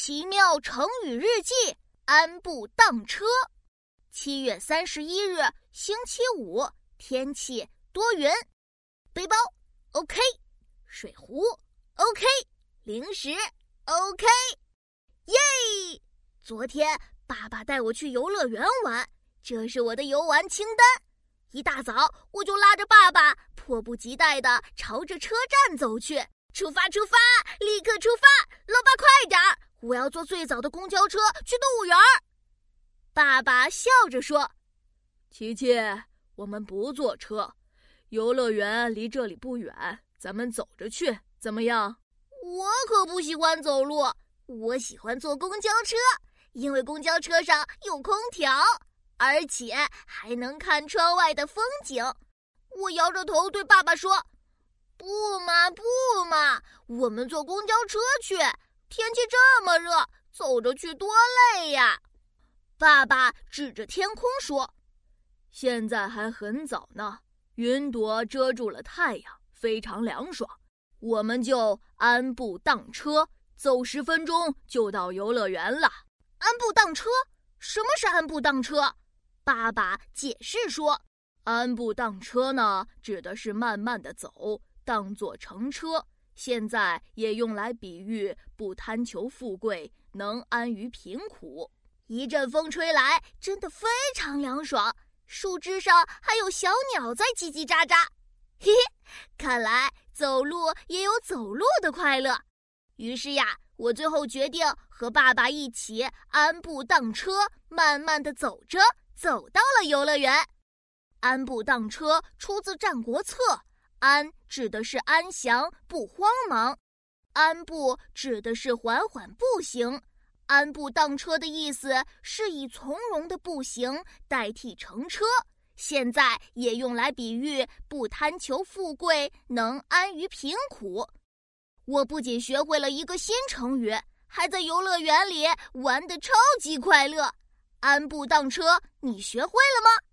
奇妙成语日记：安步当车。七月三十一日，星期五，天气多云。背包 OK，水壶 OK，零食 OK。耶！昨天爸爸带我去游乐园玩，这是我的游玩清单。一大早我就拉着爸爸，迫不及待地朝着车站走去。出发！出发！立刻出发！老爸，快点儿！我要坐最早的公交车去动物园。爸爸笑着说：“琪琪，我们不坐车，游乐园离这里不远，咱们走着去，怎么样？”我可不喜欢走路，我喜欢坐公交车，因为公交车上有空调，而且还能看窗外的风景。我摇着头对爸爸说：“不嘛，不嘛，我们坐公交车去。”天气这么热，走着去多累呀！爸爸指着天空说：“现在还很早呢，云朵遮住了太阳，非常凉爽。我们就安步当车，走十分钟就到游乐园了。”安步当车？什么是安步当车？爸爸解释说：“安步当车呢，指的是慢慢的走，当做乘车。”现在也用来比喻不贪求富贵，能安于贫苦。一阵风吹来，真的非常凉爽。树枝上还有小鸟在叽叽喳喳。嘿嘿，看来走路也有走路的快乐。于是呀，我最后决定和爸爸一起安步当车，慢慢的走着，走到了游乐园。安步当车出自《战国策》。安指的是安详不慌忙，安步指的是缓缓步行，安步当车的意思是以从容的步行代替乘车，现在也用来比喻不贪求富贵，能安于贫苦。我不仅学会了一个新成语，还在游乐园里玩得超级快乐。安步当车，你学会了吗？